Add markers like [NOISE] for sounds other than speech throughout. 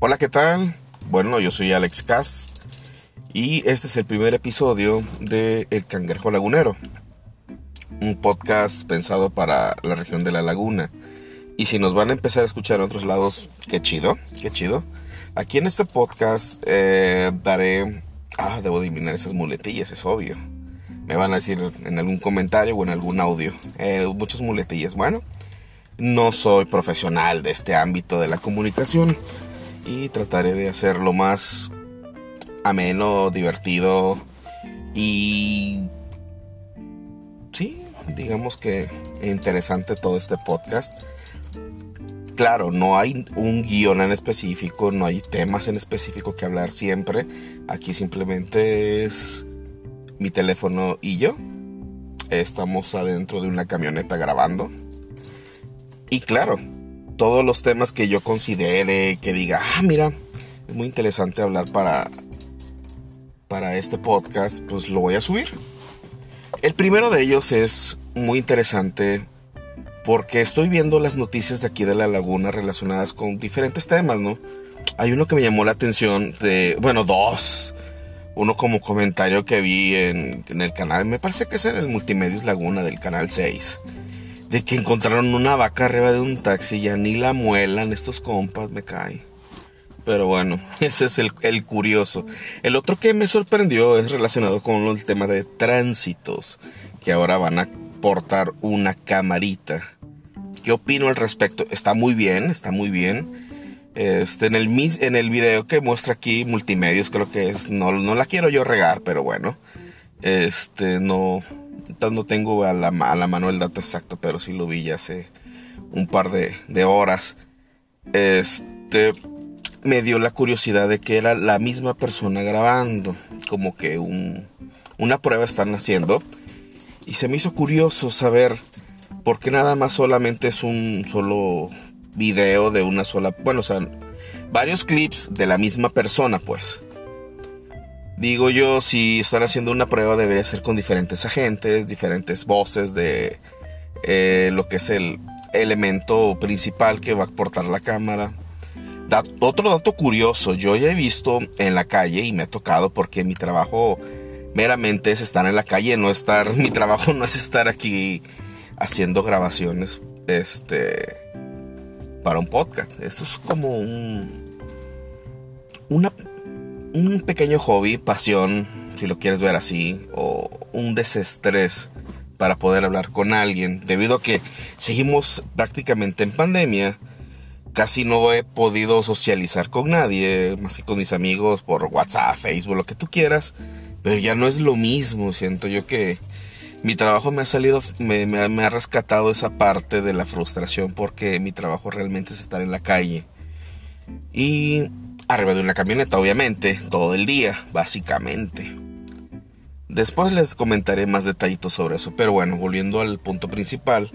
Hola, ¿qué tal? Bueno, yo soy Alex Cass y este es el primer episodio de El Cangrejo Lagunero, un podcast pensado para la región de la laguna. Y si nos van a empezar a escuchar en otros lados, qué chido, qué chido. Aquí en este podcast eh, daré... Ah, debo eliminar esas muletillas, es obvio. Me van a decir en algún comentario o en algún audio. Eh, muchas muletillas. Bueno, no soy profesional de este ámbito de la comunicación y trataré de hacerlo más ameno, divertido y sí, digamos que interesante todo este podcast. Claro, no hay un guion en específico, no hay temas en específico que hablar siempre. Aquí simplemente es mi teléfono y yo. Estamos adentro de una camioneta grabando. Y claro, todos los temas que yo considere, que diga, ah, mira, es muy interesante hablar para, para este podcast, pues lo voy a subir. El primero de ellos es muy interesante porque estoy viendo las noticias de aquí de la laguna relacionadas con diferentes temas, ¿no? Hay uno que me llamó la atención de, bueno, dos. Uno como comentario que vi en, el canal, me parece que es en el Multimedios Laguna del canal 6 de que encontraron una vaca arriba de un taxi, ya ni la muelan estos compas, me cae. Pero bueno, [LAUGHS] ese es el, el, curioso. El otro que me sorprendió es relacionado con el tema de tránsitos, que ahora van a portar una camarita. ¿Qué opino al respecto? Está muy bien, está muy bien. Este, en, el, en el video que muestra aquí, multimedios, creo que es. No, no la quiero yo regar, pero bueno. Este, no, no tengo a la, a la, mano el dato exacto, pero sí lo vi ya hace un par de, de horas. Este me dio la curiosidad de que era la misma persona grabando, como que un, una prueba están haciendo. Y se me hizo curioso saber por qué nada más solamente es un solo video de una sola, bueno, o sea, varios clips de la misma persona, pues. Digo yo, si están haciendo una prueba debería ser con diferentes agentes, diferentes voces de eh, lo que es el elemento principal que va a aportar la cámara. otro dato curioso, yo ya he visto en la calle y me ha tocado porque mi trabajo meramente es estar en la calle, no estar, [LAUGHS] mi trabajo no es estar aquí haciendo grabaciones este para un podcast. Esto es como un una un pequeño hobby, pasión, si lo quieres ver así, o un desestrés para poder hablar con alguien, debido a que seguimos prácticamente en pandemia. Casi no he podido socializar con nadie, más que con mis amigos por WhatsApp, Facebook, lo que tú quieras. Pero ya no es lo mismo. Siento yo que mi trabajo me ha salido, me, me, ha rescatado esa parte de la frustración porque mi trabajo realmente es estar en la calle. Y arriba de una camioneta, obviamente, todo el día, básicamente. Después les comentaré más detallitos sobre eso, pero bueno, volviendo al punto principal,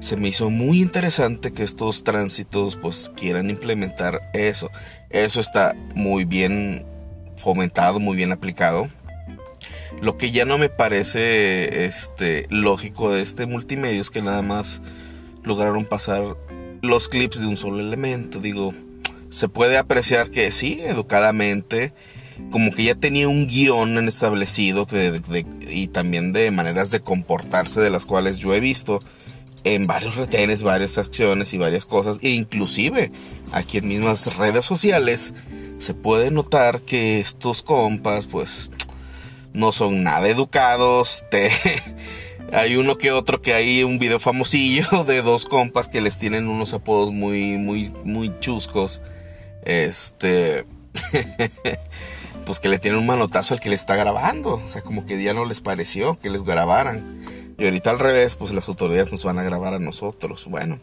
se me hizo muy interesante que estos tránsitos pues quieran implementar eso. Eso está muy bien fomentado, muy bien aplicado. Lo que ya no me parece este lógico de este multimedia es que nada más lograron pasar los clips de un solo elemento, digo, se puede apreciar que sí, educadamente, como que ya tenía un guion establecido y también de maneras de comportarse de las cuales yo he visto en varios retenes, varias acciones y varias cosas, e inclusive aquí en mismas redes sociales se puede notar que estos compas pues no son nada educados, [LAUGHS] te... hay uno que otro que hay un video famosillo de dos compas que les tienen unos apodos muy muy muy chuscos este, [LAUGHS] pues que le tienen un manotazo al que le está grabando. O sea, como que ya no les pareció que les grabaran. Y ahorita al revés, pues las autoridades nos van a grabar a nosotros. Bueno,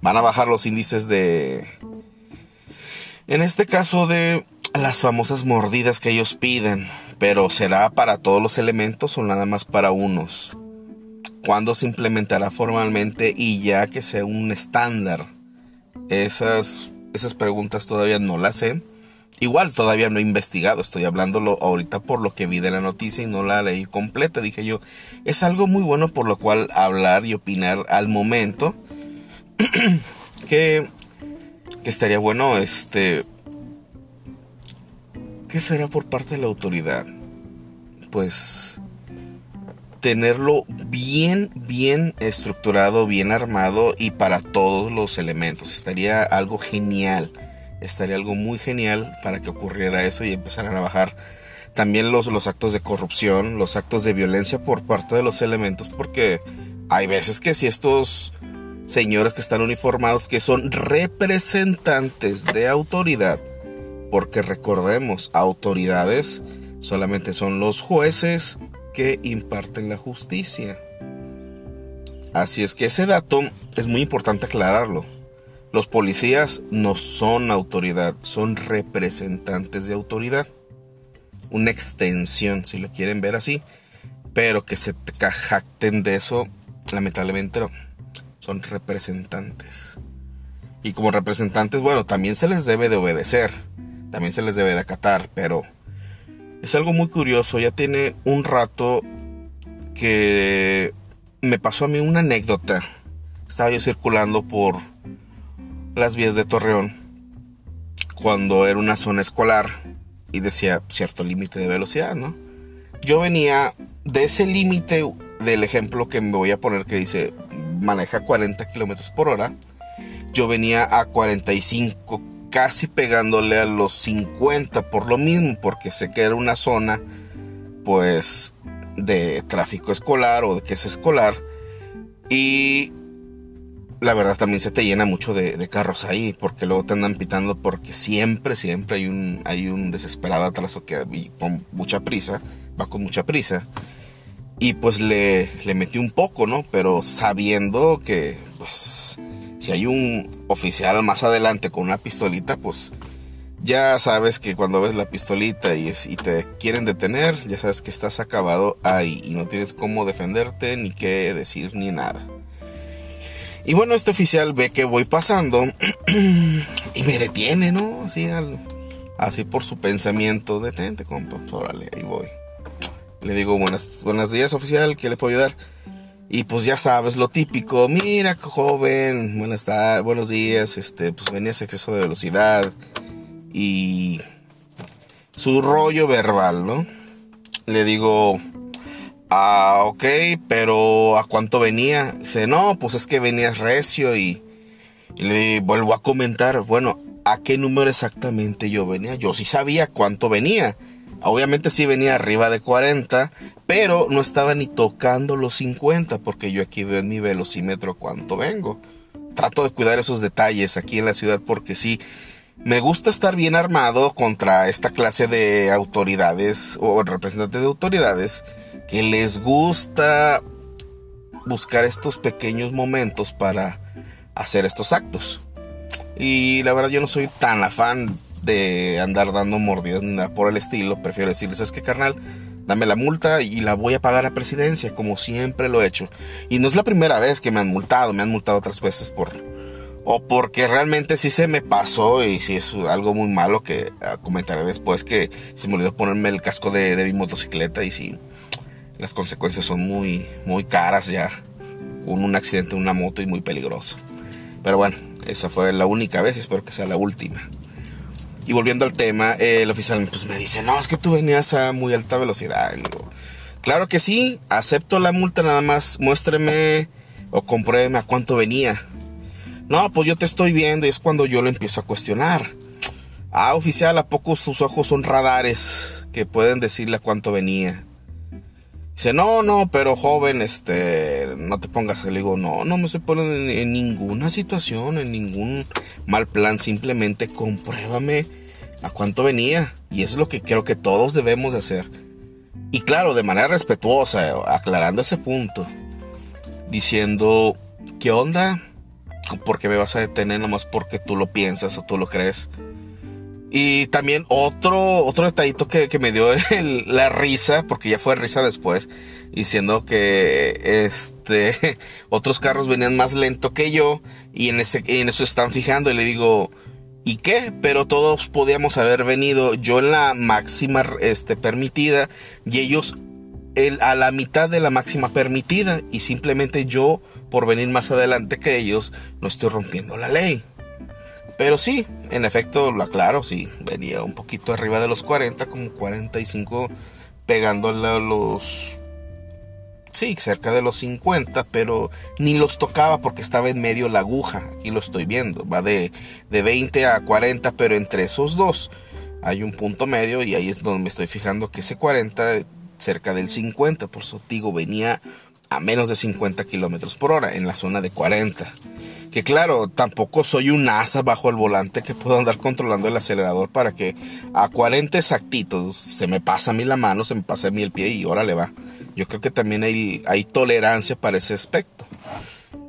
van a bajar los índices de... En este caso de las famosas mordidas que ellos piden. Pero ¿será para todos los elementos o nada más para unos? ¿Cuándo se implementará formalmente y ya que sea un estándar? Esas esas preguntas todavía no las sé. Igual todavía no he investigado, estoy hablándolo ahorita por lo que vi de la noticia y no la leí completa. Dije yo, es algo muy bueno por lo cual hablar y opinar al momento. [CLEARS THROAT] que, que estaría bueno este ¿qué será por parte de la autoridad? Pues tenerlo bien, bien estructurado, bien armado y para todos los elementos. Estaría algo genial, estaría algo muy genial para que ocurriera eso y empezaran a bajar también los, los actos de corrupción, los actos de violencia por parte de los elementos, porque hay veces que si estos señores que están uniformados, que son representantes de autoridad, porque recordemos, autoridades solamente son los jueces que imparten la justicia. Así es que ese dato es muy importante aclararlo. Los policías no son autoridad, son representantes de autoridad una extensión, si lo quieren ver así, pero que se jacten de eso, lamentablemente no. Son representantes. Y como representantes, bueno, también se les debe de obedecer, también se les debe de acatar, pero es algo muy curioso. Ya tiene un rato que me pasó a mí una anécdota. Estaba yo circulando por las vías de Torreón cuando era una zona escolar y decía cierto límite de velocidad, ¿no? Yo venía de ese límite del ejemplo que me voy a poner que dice maneja 40 kilómetros por hora. Yo venía a 45, casi pegándole a los 50 por lo mismo, porque sé que era una zona, pues, de tráfico escolar o de que es escolar. Y la verdad también se te llena mucho de, carros ahí, porque luego te andan pitando porque siempre, siempre hay un, hay un desesperado atraso que con mucha prisa, va con mucha prisa. Y pues le, le metí un poco, ¿no? Pero sabiendo que, pues, si hay un oficial más adelante con una pistolita, pues ya sabes que cuando ves la pistolita y, te quieren detener, ya sabes que estás acabado ahí y no tienes cómo defenderte, ni qué decir, ni nada. Y bueno, este oficial ve que voy pasando [CLEARS THROAT] y me detiene, ¿no? Así, así por su pensamiento, detente, compa, pues, órale, ahí voy. Le digo, buenas, buenos días, oficial, ¿qué le puedo ayudar? Y pues ya sabes, lo típico, mira, joven, buenas tardes, buenos días, este, pues venías exceso de velocidad y su rollo verbal, ¿no? Le digo, Ah, ok, pero ¿a cuánto venía? Dice, no, pues es que venías recio y, le vuelvo a comentar, bueno, ¿a qué número exactamente yo venía? Yo sí sabía cuánto venía. Obviamente sí venía arriba de 40, pero no estaba ni tocando los 50 porque yo aquí veo en mi velocímetro cuánto vengo. Trato de cuidar esos detalles aquí en la ciudad porque sí, me gusta estar bien armado contra esta clase de autoridades o representantes de autoridades que les gusta buscar estos pequeños momentos para hacer estos actos. Y la verdad yo no soy tan afán de andar dando mordidas ni nada por el estilo. Prefiero decirles, es que carnal, dame la multa y la voy a pagar a presidencia, como siempre lo he hecho. Y no es la primera vez que me han multado, me han multado otras veces por... O porque realmente sí se me pasó y sí es algo muy malo que ah, comentaré después que se me olvidó ponerme el casco de, mi motocicleta y sí las consecuencias son muy, muy caras ya. Con un accidente en una moto y muy peligroso. Pero bueno, esa fue la única vez, espero que sea la última. Y volviendo al tema, el oficial pues, me dice, no, es que tú venías a muy alta velocidad. digo, claro que sí, acepto la multa, nada más muéstreme o compruébeme a cuánto venía. No, pues yo te estoy viendo y es cuando yo lo empiezo a cuestionar. Ah, oficial, ¿a poco sus ojos son radares que pueden decirle a cuánto venía? Dice, no, no, pero joven, este, no te pongas. Le digo, no, no me estoy poniendo en, ninguna situación, en ningún mal plan. Simplemente compruébame a cuánto venía. Y eso es lo que creo que todos debemos de hacer. Y claro, de manera respetuosa, aclarando ese punto. Diciendo, ¿qué onda? ¿Por qué me vas a detener nomás porque tú lo piensas o tú lo crees? Y también otro, otro detallito que, me dio [LAUGHS] la risa, porque ya fue risa después, diciendo que este [LAUGHS] otros carros venían más lento que yo y en, ese, en eso están fijando y le digo, ¿y qué? Pero todos podíamos haber venido yo en la máxima este, permitida y ellos el, a la mitad de la máxima permitida y simplemente yo por venir más adelante que ellos no estoy rompiendo la ley. Pero sí, en efecto, lo aclaro, sí, venía un poquito arriba de los 40, como 45, pegándole a los... Sí, cerca de los 50, pero ni los tocaba porque estaba en medio la aguja. Aquí lo estoy viendo. Va de, de 20 a 40, pero entre esos dos hay un punto medio y ahí es donde me estoy fijando que ese 40 cerca del 50, por eso digo, venía a menos de 50 kilómetros por hora en la zona de 40. Que claro, tampoco soy un asa bajo el volante que puedo andar controlando el acelerador para que a 40 exactitos se me pasa a mí la mano, se me pasa a mí el pie y ahora le va. Yo creo que también hay, hay tolerancia para ese aspecto.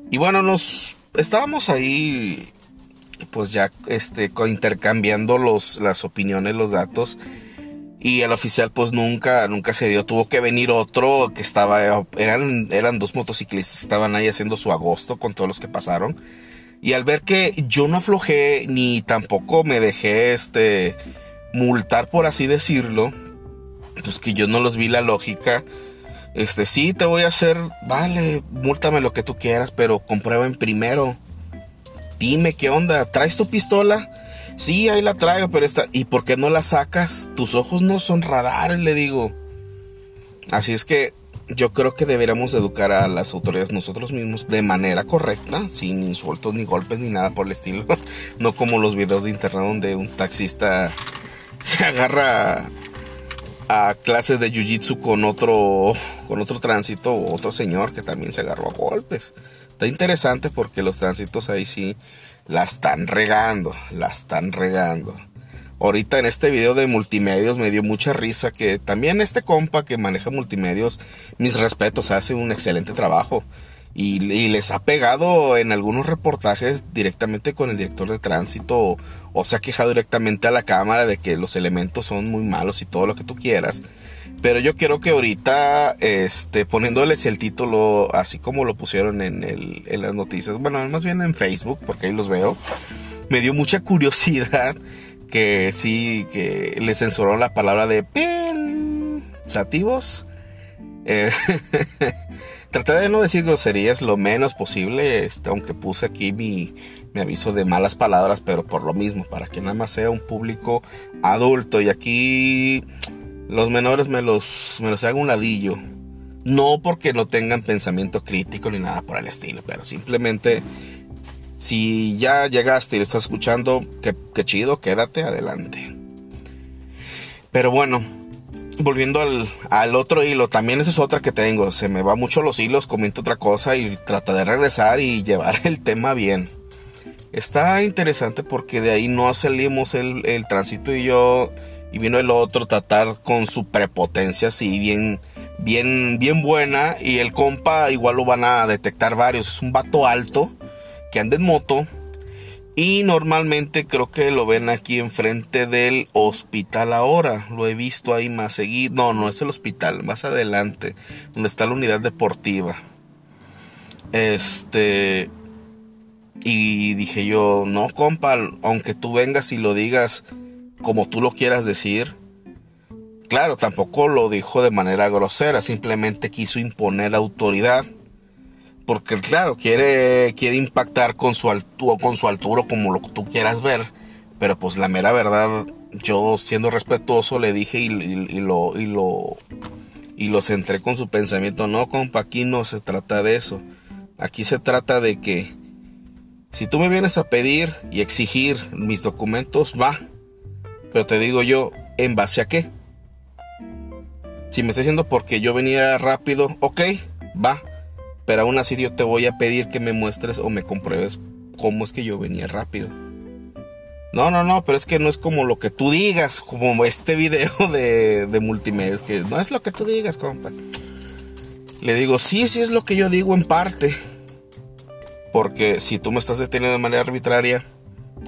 Y bueno, nos estábamos ahí pues ya este intercambiando los, las opiniones, los datos y el oficial pues nunca, nunca se dio. Tuvo que venir otro que estaba, eran, eran dos motociclistas, estaban ahí haciendo su agosto con todos los que pasaron. Y al ver que yo no aflojé ni tampoco me dejé este multar por así decirlo, pues que yo no los vi la lógica. Este, sí, te voy a hacer, vale, múltame lo que tú quieras, pero comprueben primero. Dime qué onda, ¿traes tu pistola? Sí, ahí la traigo, pero está. ¿Y por qué no la sacas? Tus ojos no son radares, le digo. Así es que yo creo que deberíamos educar a las autoridades nosotros mismos de manera correcta, sin insultos ni golpes ni nada por el estilo. [LAUGHS] No como los videos de internet donde un taxista [LAUGHS] se agarra a clases de jiu-jitsu con otro con otro tránsito o otro señor que también se agarró a golpes. Está interesante porque los tránsitos ahí sí la están regando, la están regando. Ahorita en este video de multimedios me dio mucha risa que también este compa que maneja multimedios, mis respetos, hace un excelente trabajo. Y, les ha pegado en algunos reportajes directamente con el director de tránsito o, se ha quejado directamente a la cámara de que los elementos son muy malos y todo lo que tú quieras. Pero yo quiero que ahorita, este, poniéndoles el título así como lo pusieron en, el, en las noticias, bueno, más bien en Facebook, porque ahí los veo, me dio mucha curiosidad que sí, que le censuraron la palabra de pensativos. Eh, [LAUGHS] traté de no decir groserías lo menos posible, este, aunque puse aquí mi, mi aviso de malas palabras, pero por lo mismo, para que nada más sea un público adulto. Y aquí los menores me los, me los hago un ladillo. No porque no tengan pensamiento crítico ni nada por el estilo, pero simplemente si ya llegaste y lo estás escuchando, qué, chido, quédate adelante. Pero bueno, volviendo al, al, otro hilo, también esa es otra que tengo. Se me va mucho los hilos, comento otra cosa y trato de regresar y llevar [LAUGHS] el tema bien. Está interesante porque de ahí no salimos el, el tránsito y yo y vino el otro tratar con su prepotencia así bien bien bien buena y el compa igual lo van a detectar varios es un vato alto que anda en moto y normalmente creo que lo ven aquí enfrente del hospital ahora lo he visto ahí más seguido no no es el hospital más adelante donde está la unidad deportiva este y dije yo no compa aunque tú vengas y lo digas como tú lo quieras decir. Claro, tampoco lo dijo de manera grosera, simplemente quiso imponer autoridad. Porque claro, quiere, quiere impactar con su, altura, con su altura como lo que tú quieras ver. Pero pues la mera verdad, yo siendo respetuoso le dije y, lo, y, lo, y lo centré con su pensamiento. No, compa, aquí no se trata de eso. Aquí se trata de que si tú me vienes a pedir y exigir mis documentos, va, pero te digo yo, ¿en base a qué? Si me está diciendo porque yo venía rápido, ok, va. Pero aún así yo te voy a pedir que me muestres o me compruebes cómo es que yo venía rápido. No, no, no, pero es que no es como lo que tú digas, como este video [LAUGHS] de, de multimedia, que no es lo que tú digas, compa. Le digo, sí, sí es lo que yo digo en parte. Porque si tú me estás deteniendo de manera arbitraria,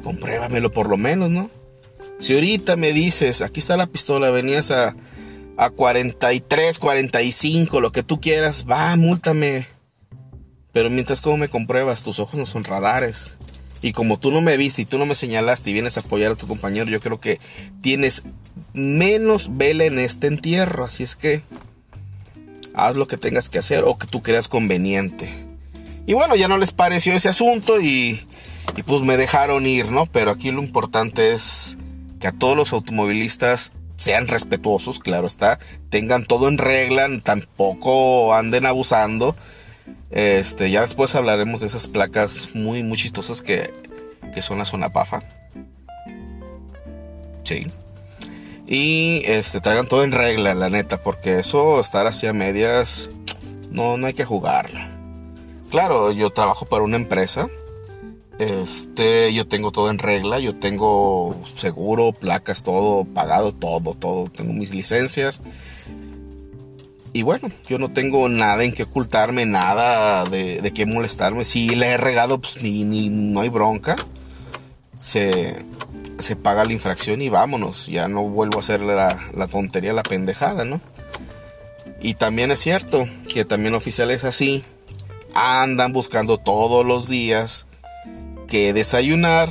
compruébamelo por lo menos, ¿no? Si ahorita me dices, aquí está la pistola, venías a, a 43, 45, lo que tú quieras, va, múltame. Pero mientras como me compruebas, tus ojos no son radares. Y como tú no me viste y tú no me señalaste y vienes a apoyar a tu compañero, yo creo que tienes menos vela en este entierro. Así es que haz lo que tengas que hacer o que tú creas conveniente. Y bueno, ya no les pareció ese asunto y y pues me dejaron ir, ¿no? Pero aquí lo importante es que a todos los automovilistas sean respetuosos, claro está, tengan todo en regla, tampoco anden abusando. Este, ya después hablaremos de esas placas muy, muy chistosas que, que son la zona PAFA. Sí. Y este, traigan todo en regla, la neta, porque eso, estar así a medias, no, no hay que jugarlo. Claro, yo trabajo para una empresa este, yo tengo todo en regla, yo tengo seguro, placas, todo pagado, todo, todo. Tengo mis licencias. Y bueno, yo no tengo nada en que ocultarme, nada de, de qué molestarme. Si le he regado, pues ni, ni no hay bronca. Se, se paga la infracción y vámonos. Ya no vuelvo a hacer la, la tontería, la pendejada, ¿no? Y también es cierto que también oficiales así andan buscando todos los días que desayunar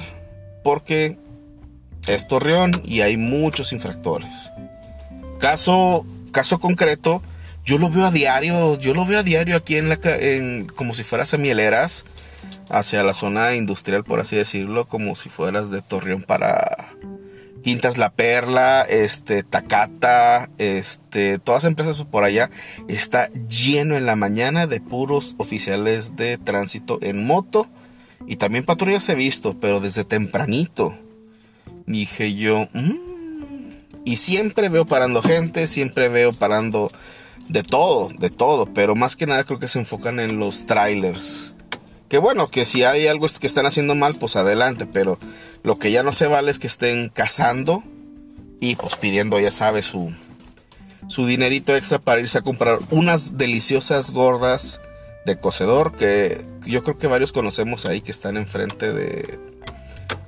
porque es Torreón y hay muchos infractores. Caso, caso concreto, yo lo veo a diario, yo lo veo a diario aquí en la en, como si fueras a Mieleras, hacia la zona industrial, por así decirlo, como si fueras de Torreón para Quintas La Perla, este, Tacata, este, todas empresas por allá, está lleno en la mañana de puros oficiales de tránsito en moto y también patrullas he visto, pero desde tempranito. Dije yo, mm". y siempre veo parando gente, siempre veo parando de todo, de todo, pero más que nada creo que se enfocan en los trailers. Que bueno, que si hay algo que están haciendo mal, pues adelante, pero lo que ya no se vale es que estén cazando y pues pidiendo, ya sabes, su, su dinerito extra para irse a comprar unas deliciosas gordas de cocedor que yo creo que varios conocemos ahí que están enfrente de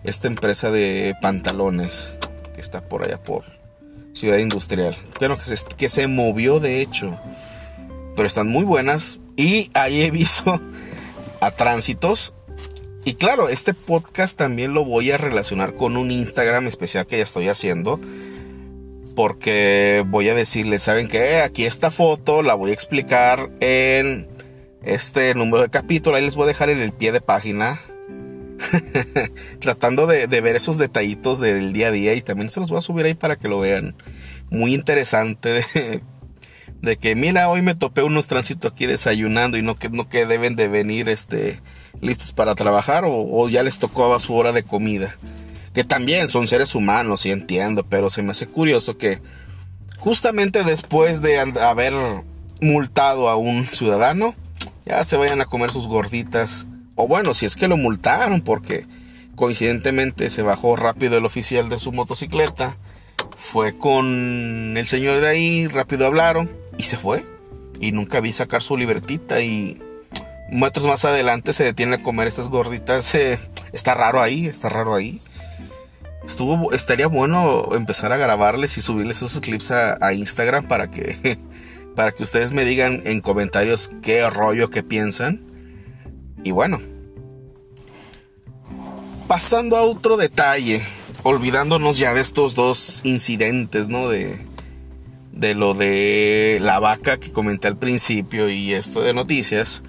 esta empresa de pantalones que está por allá por Ciudad Industrial. Bueno, que se, que se movió de hecho, pero están muy buenas y ahí he visto a tránsitos. Y claro, este podcast también lo voy a relacionar con un Instagram especial que ya estoy haciendo. Porque voy a decirles, ¿saben qué? Aquí esta foto la voy a explicar en este número de capítulo. Ahí les voy a dejar en el pie de página. [LAUGHS] Tratando de, ver esos detallitos del día a día. Y también se los voy a subir ahí para que lo vean. Muy interesante. De, [LAUGHS] que, mira, hoy me topé unos tránsitos aquí desayunando y no que, no que deben de venir este, listos para trabajar o, o ya les tocó a su hora de comida. Que también son seres humanos, y entiendo, pero se me hace curioso que justamente después de haber multado a un ciudadano, ya se vayan a comer sus gorditas. O bueno, si es que lo multaron porque coincidentemente se bajó rápido el oficial de su motocicleta, fue con el señor de ahí, rápido hablaron y se fue. Y nunca vi sacar su libertita y metros más adelante se detiene a comer estas gorditas. [LAUGHS] Está raro ahí, está raro ahí. Estuvo, estaría bueno empezar a grabarles y subirles esos clips a Instagram para que [LAUGHS] para que ustedes me digan en comentarios qué rollo, qué piensan. Y bueno, pasando a otro detalle, olvidándonos ya de estos dos incidentes, ¿no? De, de lo de la vaca que comenté al principio y esto de noticias.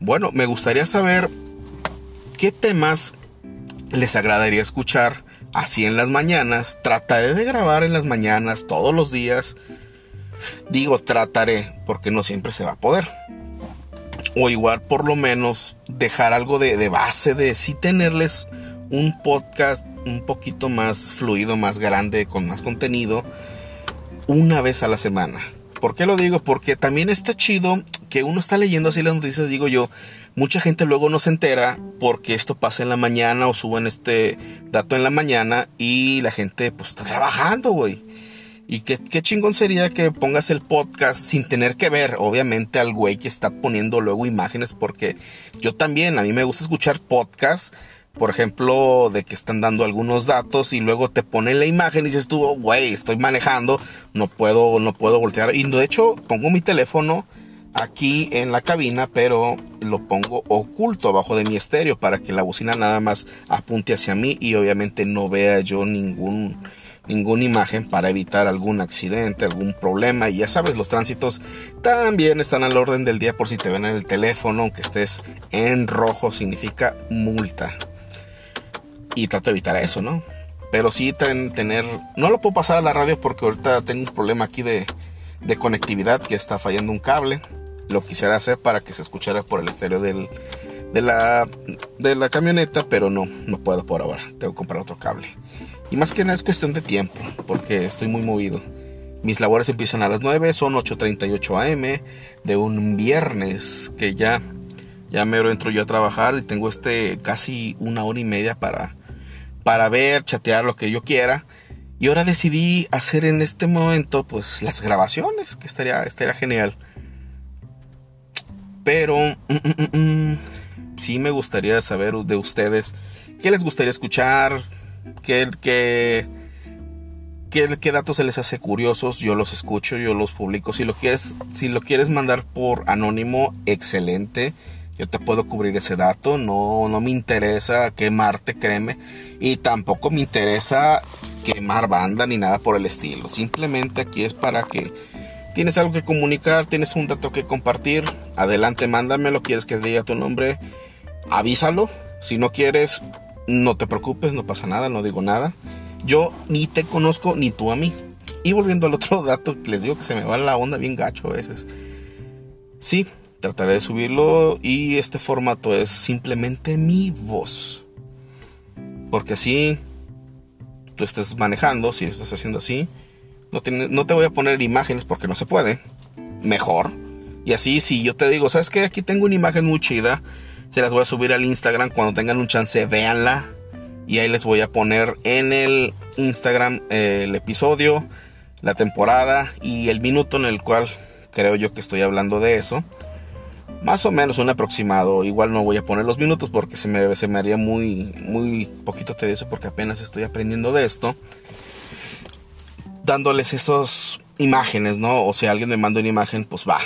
Bueno, me gustaría saber qué temas les agradaría escuchar así en las mañanas. Trataré de grabar en las mañanas todos los días Digo trataré porque no siempre se va a poder. O igual por lo menos dejar algo de, base de sí tenerles un podcast un poquito más fluido, más grande, con más contenido, una vez a la semana. ¿Por qué lo digo? Porque también está chido que uno está leyendo así las noticias, digo yo, mucha gente luego no se entera porque esto pasa en la mañana o suben este dato en la mañana y la gente pues está trabajando, güey. Y qué, chingón sería que pongas el podcast sin tener que ver, obviamente, al güey que está poniendo luego imágenes, porque yo también, a mí me gusta escuchar podcasts, por ejemplo, de que están dando algunos datos y luego te ponen la imagen y dices tú, oh, güey, estoy manejando, no puedo, no puedo voltear. Y de hecho, pongo mi teléfono aquí en la cabina, pero lo pongo oculto abajo de mi estéreo para que la bocina nada más apunte hacia mí y obviamente no vea yo ningún ninguna imagen para evitar algún accidente, algún problema. Y ya sabes, los tránsitos también están al orden del día por si te ven en el teléfono, aunque estés en rojo, significa multa. Y trato de evitar eso, ¿no? Pero sí tener... No lo puedo pasar a la radio porque ahorita tengo un problema aquí de, de conectividad que está fallando un cable. Lo quisiera hacer para que se escuchara por el estéreo del, de, la, de la camioneta, pero no, no puedo por ahora. Tengo que comprar otro cable. Y más que nada es cuestión de tiempo, porque estoy muy movido. Mis labores empiezan a las 9, son 8.38 am de un viernes que ya, ya me entro yo a trabajar y tengo este casi una hora y media para, para ver, chatear lo que yo quiera. Y ahora decidí hacer en este momento pues las grabaciones, que estaría, estaría genial. Pero mm, mm, mm, sí me gustaría saber de ustedes qué les gustaría escuchar, qué, qué, qué, datos se les hace curiosos, yo los escucho, yo los publico. Si lo quieres, si lo quieres mandar por anónimo, excelente. Yo te puedo cubrir ese dato. No, no me interesa quemarte, créeme. Y tampoco me interesa quemar banda ni nada por el estilo. Simplemente aquí es para que tienes algo que comunicar, tienes un dato que compartir. Adelante, mándamelo. Quieres que diga tu nombre, avísalo. Si no quieres, no te preocupes, no pasa nada, no digo nada. Yo ni te conozco ni tú a mí. Y volviendo al otro [LAUGHS] dato, les digo que se me va la onda bien gacho a veces. Sí, trataré de subirlo y este formato es simplemente mi voz. Porque así tú estés manejando, si estás haciendo así, no, no te voy a poner imágenes porque no se puede. Mejor. Y así, si yo te digo, ¿sabes qué? Aquí tengo una imagen muy chida. Se las voy a subir al Instagram cuando tengan un chance, véanla y ahí les voy a poner en el Instagram eh, el episodio, la temporada y el minuto en el cual creo yo que estoy hablando de eso. Más o menos un aproximado. Igual no voy a poner los minutos porque se me, se me haría muy, muy poquito tedioso porque apenas estoy aprendiendo de esto. Dándoles esas imágenes, ¿no? O si alguien me manda una imagen, pues va.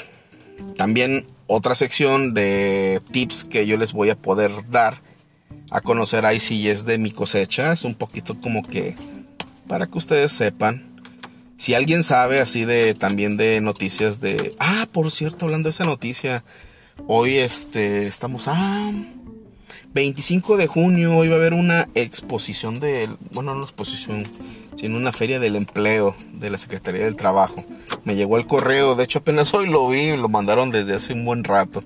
También otra sección de tips que yo les voy a poder dar a conocer ahí si es de mi cosecha. Es un poquito como que para que ustedes sepan. Si alguien sabe así de también de noticias de... Ah, por cierto, hablando de esa noticia. Hoy este estamos a 25 de junio. Va a haber una exposición de... Bueno, no exposición, sino una feria del empleo de la Secretaría del Trabajo. Me llegó el correo. De hecho, apenas hoy lo vi. Lo mandaron desde hace un buen rato.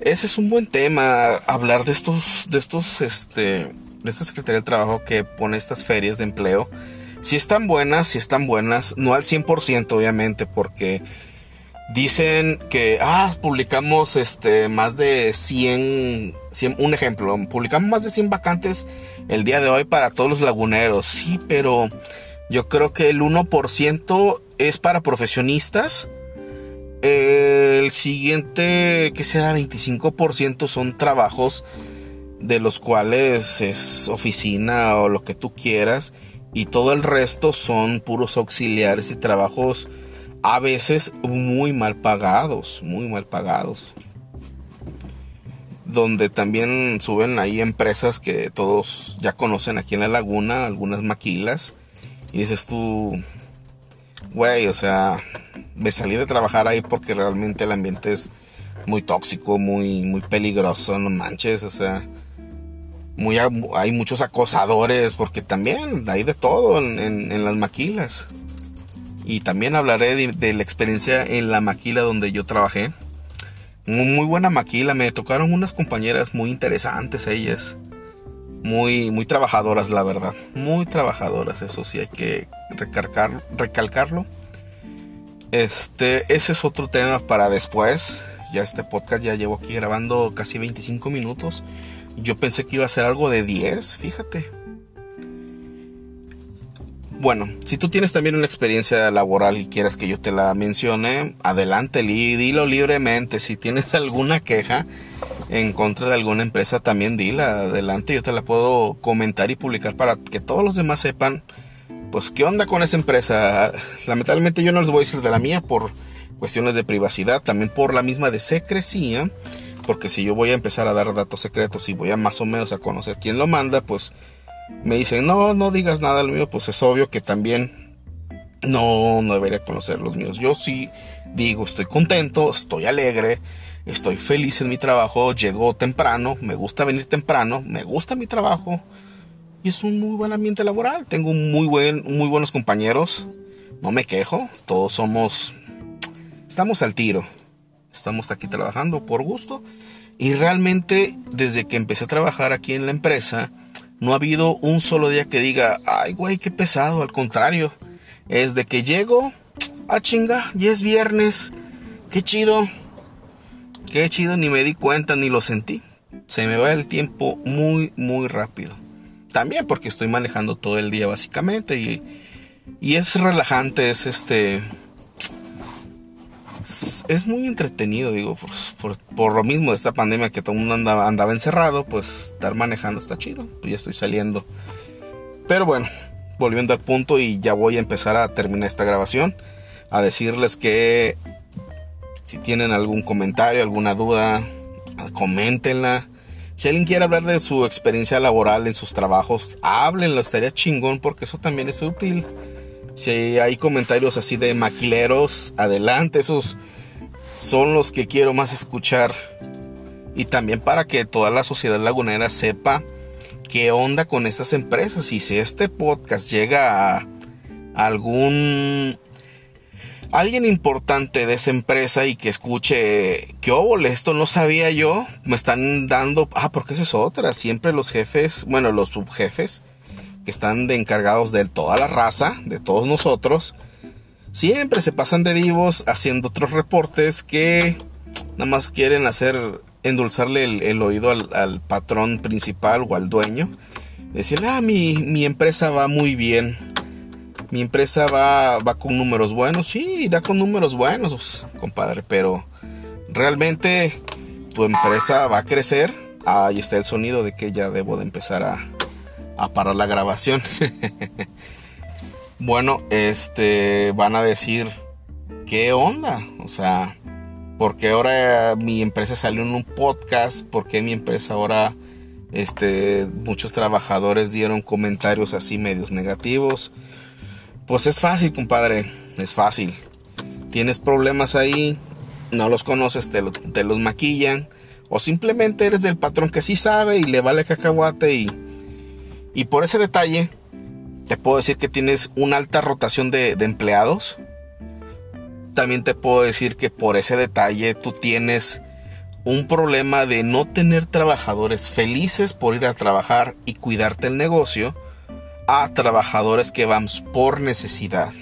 Ese es un buen tema, hablar de estos, de estos, este, de esta Secretaría del Trabajo que pone estas ferias de empleo. Si están buenas, si están buenas, no al 100% obviamente, porque dicen que, ah, publicamos este, más de 100, 100, un ejemplo, publicamos más de 100 vacantes el día de hoy para todos los laguneros. Sí, pero yo creo que el 1% es para profesionistas el siguiente, que será 25%, son trabajos de los cuales es oficina o lo que tú quieras. Y todo el resto son puros auxiliares y trabajos a veces muy mal pagados, muy mal pagados. Donde también suben ahí empresas que todos ya conocen aquí en la laguna, algunas maquilas. Y dices tú, güey, o sea, me salí de trabajar ahí porque realmente el ambiente es muy tóxico, muy, muy peligroso, no manches, o sea, muy, hay muchos acosadores porque también hay de todo en, las maquilas. Y también hablaré de, la experiencia en la maquila donde yo trabajé. Muy, buena maquila, me tocaron unas compañeras muy interesantes ellas. Muy, muy trabajadoras, la verdad. Muy trabajadoras, eso sí hay que recalcar, recalcarlo. Este, ese es otro tema para después. Ya este podcast ya llevo aquí grabando casi 25 minutos. Yo pensé que iba a ser algo de 10, fíjate. Bueno, si tú tienes también una experiencia laboral y quieres que yo te la mencione, adelante, dilo libremente. Si tienes [LAUGHS] alguna queja en contra de alguna empresa, también dila adelante. Yo te la puedo comentar y publicar para que todos los demás sepan pues qué onda con esa empresa. Lamentablemente yo no les voy a decir de la mía por cuestiones de privacidad, también por la misma de secrecía, porque si yo voy a empezar a dar datos secretos y voy a más o menos a conocer quién lo manda, pues me dicen, no, no digas nada al mío, pues es obvio que también no, no debería conocer los míos. Yo sí digo, estoy contento, estoy alegre, estoy feliz en mi trabajo, llego temprano, me gusta venir temprano, me gusta mi trabajo y es un muy buen ambiente laboral. Tengo muy, buen, muy buenos compañeros, no me quejo, todos somos, estamos al tiro, estamos aquí trabajando por gusto y realmente desde que empecé a trabajar aquí en la empresa, no ha habido un solo día que diga, ay güey, qué pesado, al contrario, es de que llego, ah chinga, ya es viernes, qué chido, qué chido, ni me di cuenta ni lo sentí. Se me va el tiempo muy, muy rápido. También porque estoy manejando todo el día básicamente y, y es relajante, es este es muy entretenido, digo, por, lo mismo de esta pandemia que todo el mundo andaba, encerrado, pues estar manejando está chido, pues ya estoy saliendo. Pero bueno, volviendo al punto y ya voy a empezar a terminar esta grabación, a decirles que si tienen algún comentario, alguna duda, coméntenla. Si alguien quiere hablar de su experiencia laboral en sus trabajos, háblenlo, estaría chingón porque eso también es útil. Si hay comentarios así de maquileros, adelante, esos son los que quiero más escuchar. Y también para que toda la sociedad lagunera sepa qué onda con estas empresas. Y si este podcast llega a algún alguien importante de esa empresa y que escuche que óvole, esto no sabía yo, me están dando, ah, porque esa es otra, siempre los jefes, bueno, los subjefes que están encargados de toda la raza, de todos nosotros, siempre se pasan de vivos haciendo otros reportes que nada más quieren hacer, endulzarle el, oído al, patrón principal o al dueño. Decirle, ah, mi, mi empresa va muy bien. Mi empresa va, va con números buenos. Sí, irá con números buenos, compadre. Pero realmente tu empresa va a crecer. Ahí está el sonido de que ya debo de empezar a, a parar la grabación. bueno, este van a decir, ¿qué onda? O sea, ¿por qué ahora mi empresa salió en un podcast? ¿Por qué mi empresa ahora este muchos trabajadores dieron comentarios así medios negativos? Pues es fácil, compadre, es fácil. Tienes problemas ahí, no los conoces, te, te los maquillan o simplemente eres del patrón que sí sabe y le vale cacahuate y y por ese detalle, te puedo decir que tienes una alta rotación de, empleados. También te puedo decir que por ese detalle tú tienes un problema de no tener trabajadores felices por ir a trabajar y cuidarte el negocio a trabajadores que van por necesidad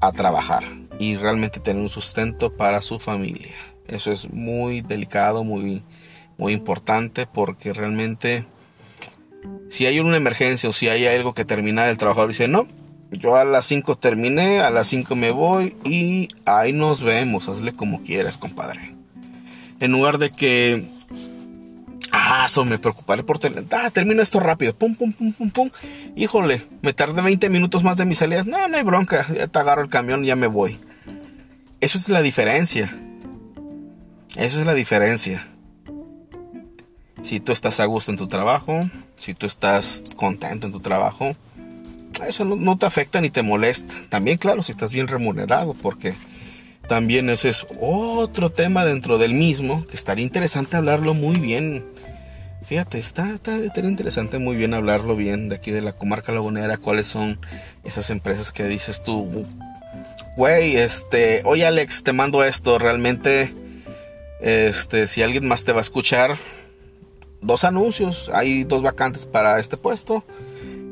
a trabajar y realmente tener un sustento para su familia. Eso es muy delicado, muy, muy importante porque realmente si hay una emergencia o si hay algo que terminar, el trabajador dice, no, yo a las 5 terminé, a las 5 me voy y ahí nos vemos, hazle como quieras, compadre. En lugar de que, ah, eso me preocuparé por tener, ah, termino esto rápido, pum, pum, pum, pum, pum. Híjole, me tardé 20 minutos más de mi salida, no, no hay bronca, ya te agarro el camión y ya me voy. Eso es la diferencia. Eso es la diferencia. Si tú estás a gusto en tu trabajo, si tú estás contento en tu trabajo, eso no, te afecta ni te molesta. También, claro, si estás bien remunerado, porque también eso es otro tema dentro del mismo, que estaría interesante hablarlo muy bien. Fíjate, está, está, interesante muy bien hablarlo bien de aquí de la comarca lagunera, cuáles son esas empresas que dices tú, güey, este, oye Alex, te mando esto, realmente, este, si alguien más te va a escuchar, dos anuncios, hay dos vacantes para este puesto.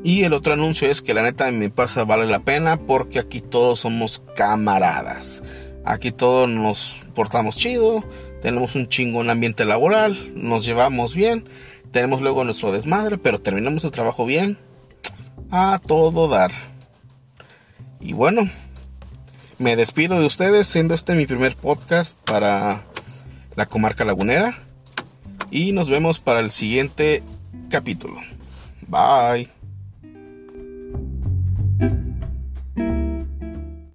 Y el otro anuncio es que la neta en mi pasa vale la pena porque aquí todos somos camaradas. Aquí todos nos portamos chido, tenemos un chingón ambiente laboral, nos llevamos bien, tenemos luego nuestro desmadre, pero terminamos el trabajo bien. A todo dar. Y bueno, me despido de ustedes siendo este mi primer podcast para la comarca lagunera. Y nos vemos para el siguiente capítulo. Bye.